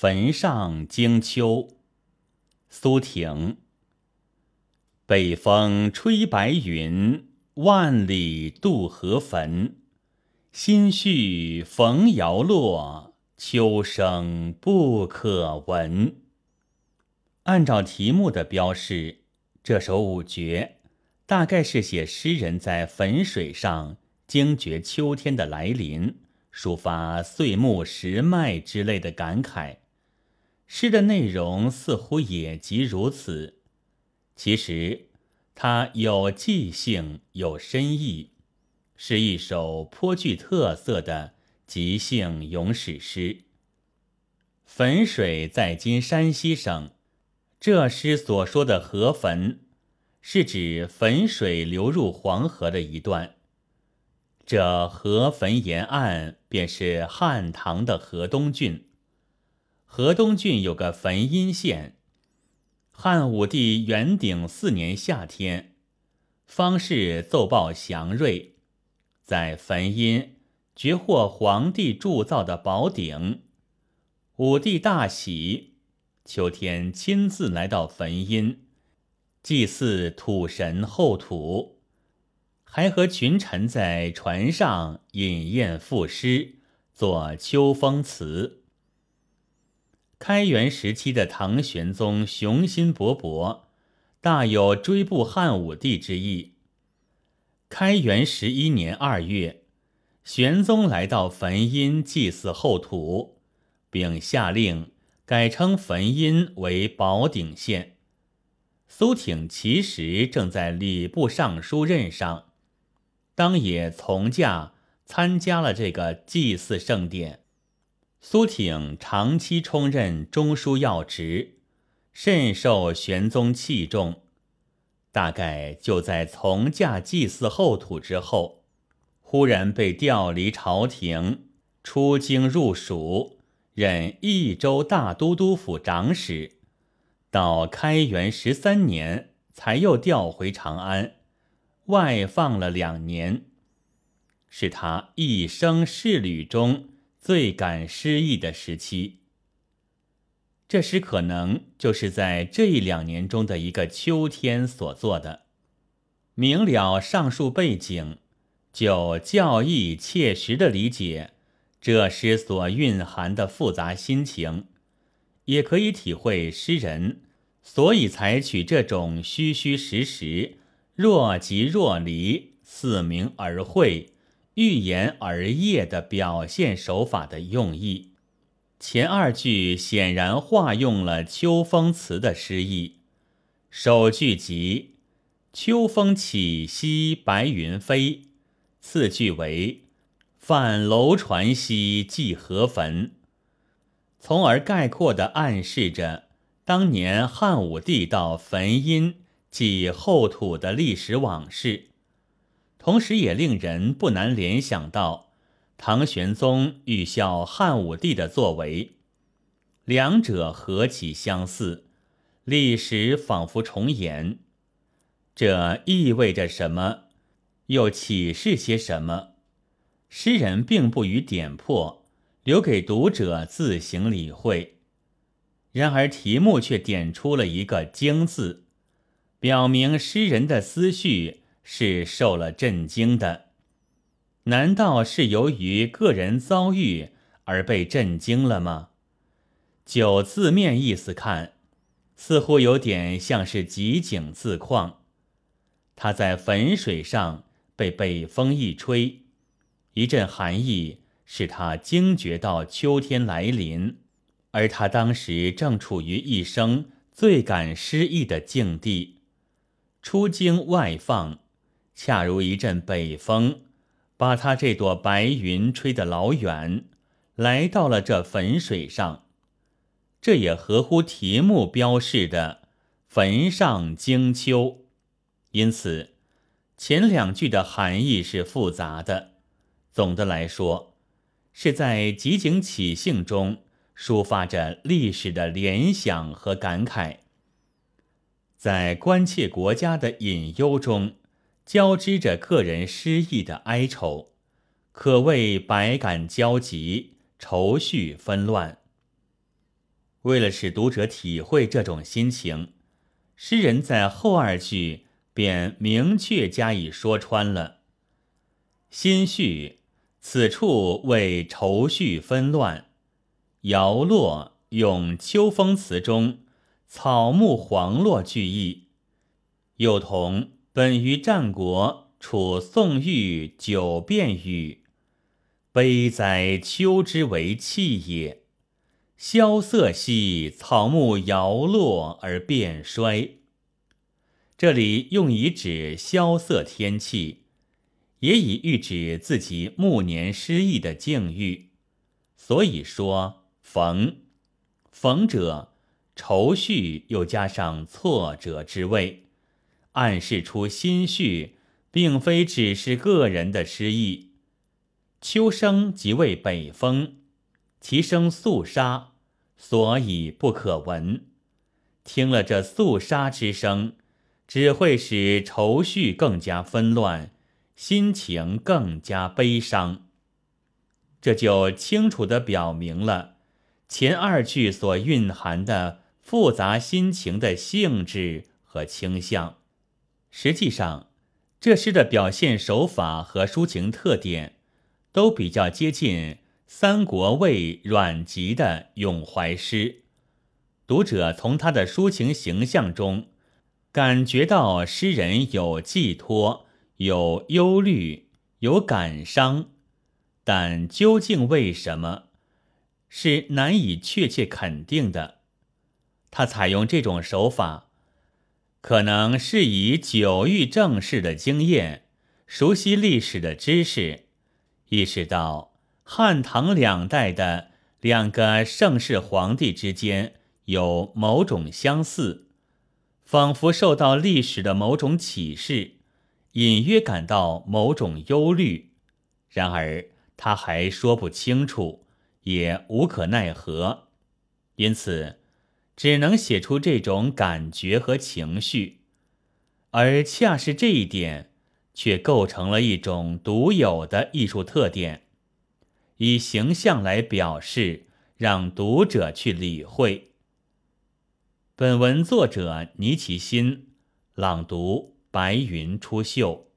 坟上惊秋，苏挺。北风吹白云，万里渡河汾。心绪逢摇落，秋声不可闻。按照题目的标示，这首五绝大概是写诗人在汾水上惊觉秋天的来临。抒发岁暮时迈之类的感慨，诗的内容似乎也即如此。其实，它有即兴，有深意，是一首颇具特色的即兴咏史诗。汾水在今山西省，这诗所说的河汾，是指汾水流入黄河的一段。这河汾沿岸便是汉唐的河东郡。河东郡有个汾阴县。汉武帝元鼎四年夏天，方士奏报祥瑞，在汾阴绝获皇帝铸造的宝鼎。武帝大喜，秋天亲自来到汾阴，祭祀土神后土。还和群臣在船上饮宴赋诗，作《秋风词》。开元时期的唐玄宗雄心勃勃，大有追捕汉武帝之意。开元十一年二月，玄宗来到汾阴祭祀后土，并下令改称汾阴为宝鼎县。苏挺其实正在礼部尚书任上。当也从驾参加了这个祭祀盛典。苏挺长期充任中书要职，甚受玄宗器重。大概就在从驾祭祀后土之后，忽然被调离朝廷，出京入蜀，任益州大都督府长史。到开元十三年，才又调回长安。外放了两年，是他一生仕旅中最感诗意的时期。这诗可能就是在这一两年中的一个秋天所作的。明了上述背景，就较易切实的理解这诗所蕴含的复杂心情，也可以体会诗人所以采取这种虚虚实实。若即若离，似明而晦，欲言而业的表现手法的用意。前二句显然化用了秋风词的诗意。首句即“秋风起兮白云飞”，次句为“泛楼船兮寄河汾”，从而概括地暗示着当年汉武帝到汾阴。即后土的历史往事，同时也令人不难联想到唐玄宗欲效汉武帝的作为，两者何其相似，历史仿佛重演。这意味着什么？又启示些什么？诗人并不予点破，留给读者自行理会。然而题目却点出了一个“惊”字。表明诗人的思绪是受了震惊的，难道是由于个人遭遇而被震惊了吗？就字面意思看，似乎有点像是集景自况。他在汾水上被北风一吹，一阵寒意使他惊觉到秋天来临，而他当时正处于一生最感诗意的境地。出京外放，恰如一阵北风，把他这朵白云吹得老远，来到了这汾水上。这也合乎题目标示的“坟上惊秋”。因此，前两句的含义是复杂的。总的来说，是在集景起兴中抒发着历史的联想和感慨。在关切国家的隐忧中，交织着个人失意的哀愁，可谓百感交集，愁绪纷乱。为了使读者体会这种心情，诗人在后二句便明确加以说穿了。心绪，此处为愁绪纷乱，摇落用《秋风词》中草木黄落句意，又同本于战国楚宋玉九变语：“悲哉秋之为气也。”萧瑟兮，草木摇落而变衰。这里用以指萧瑟天气，也以喻指自己暮年失意的境遇。所以说逢，逢者愁绪又加上挫折之味，暗示出心绪并非只是个人的失意。秋声即为北风。其声肃杀，所以不可闻。听了这肃杀之声，只会使愁绪更加纷乱，心情更加悲伤。这就清楚地表明了前二句所蕴含的复杂心情的性质和倾向。实际上，这诗的表现手法和抒情特点都比较接近。三国魏阮籍的咏怀诗，读者从他的抒情形象中，感觉到诗人有寄托、有忧虑、有感伤，但究竟为什么，是难以确切肯定的。他采用这种手法，可能是以久遇政事的经验，熟悉历史的知识，意识到。汉唐两代的两个盛世皇帝之间有某种相似，仿佛受到历史的某种启示，隐约感到某种忧虑。然而他还说不清楚，也无可奈何，因此只能写出这种感觉和情绪。而恰是这一点，却构成了一种独有的艺术特点。以形象来表示，让读者去理会。本文作者倪其新，朗读：白云出岫。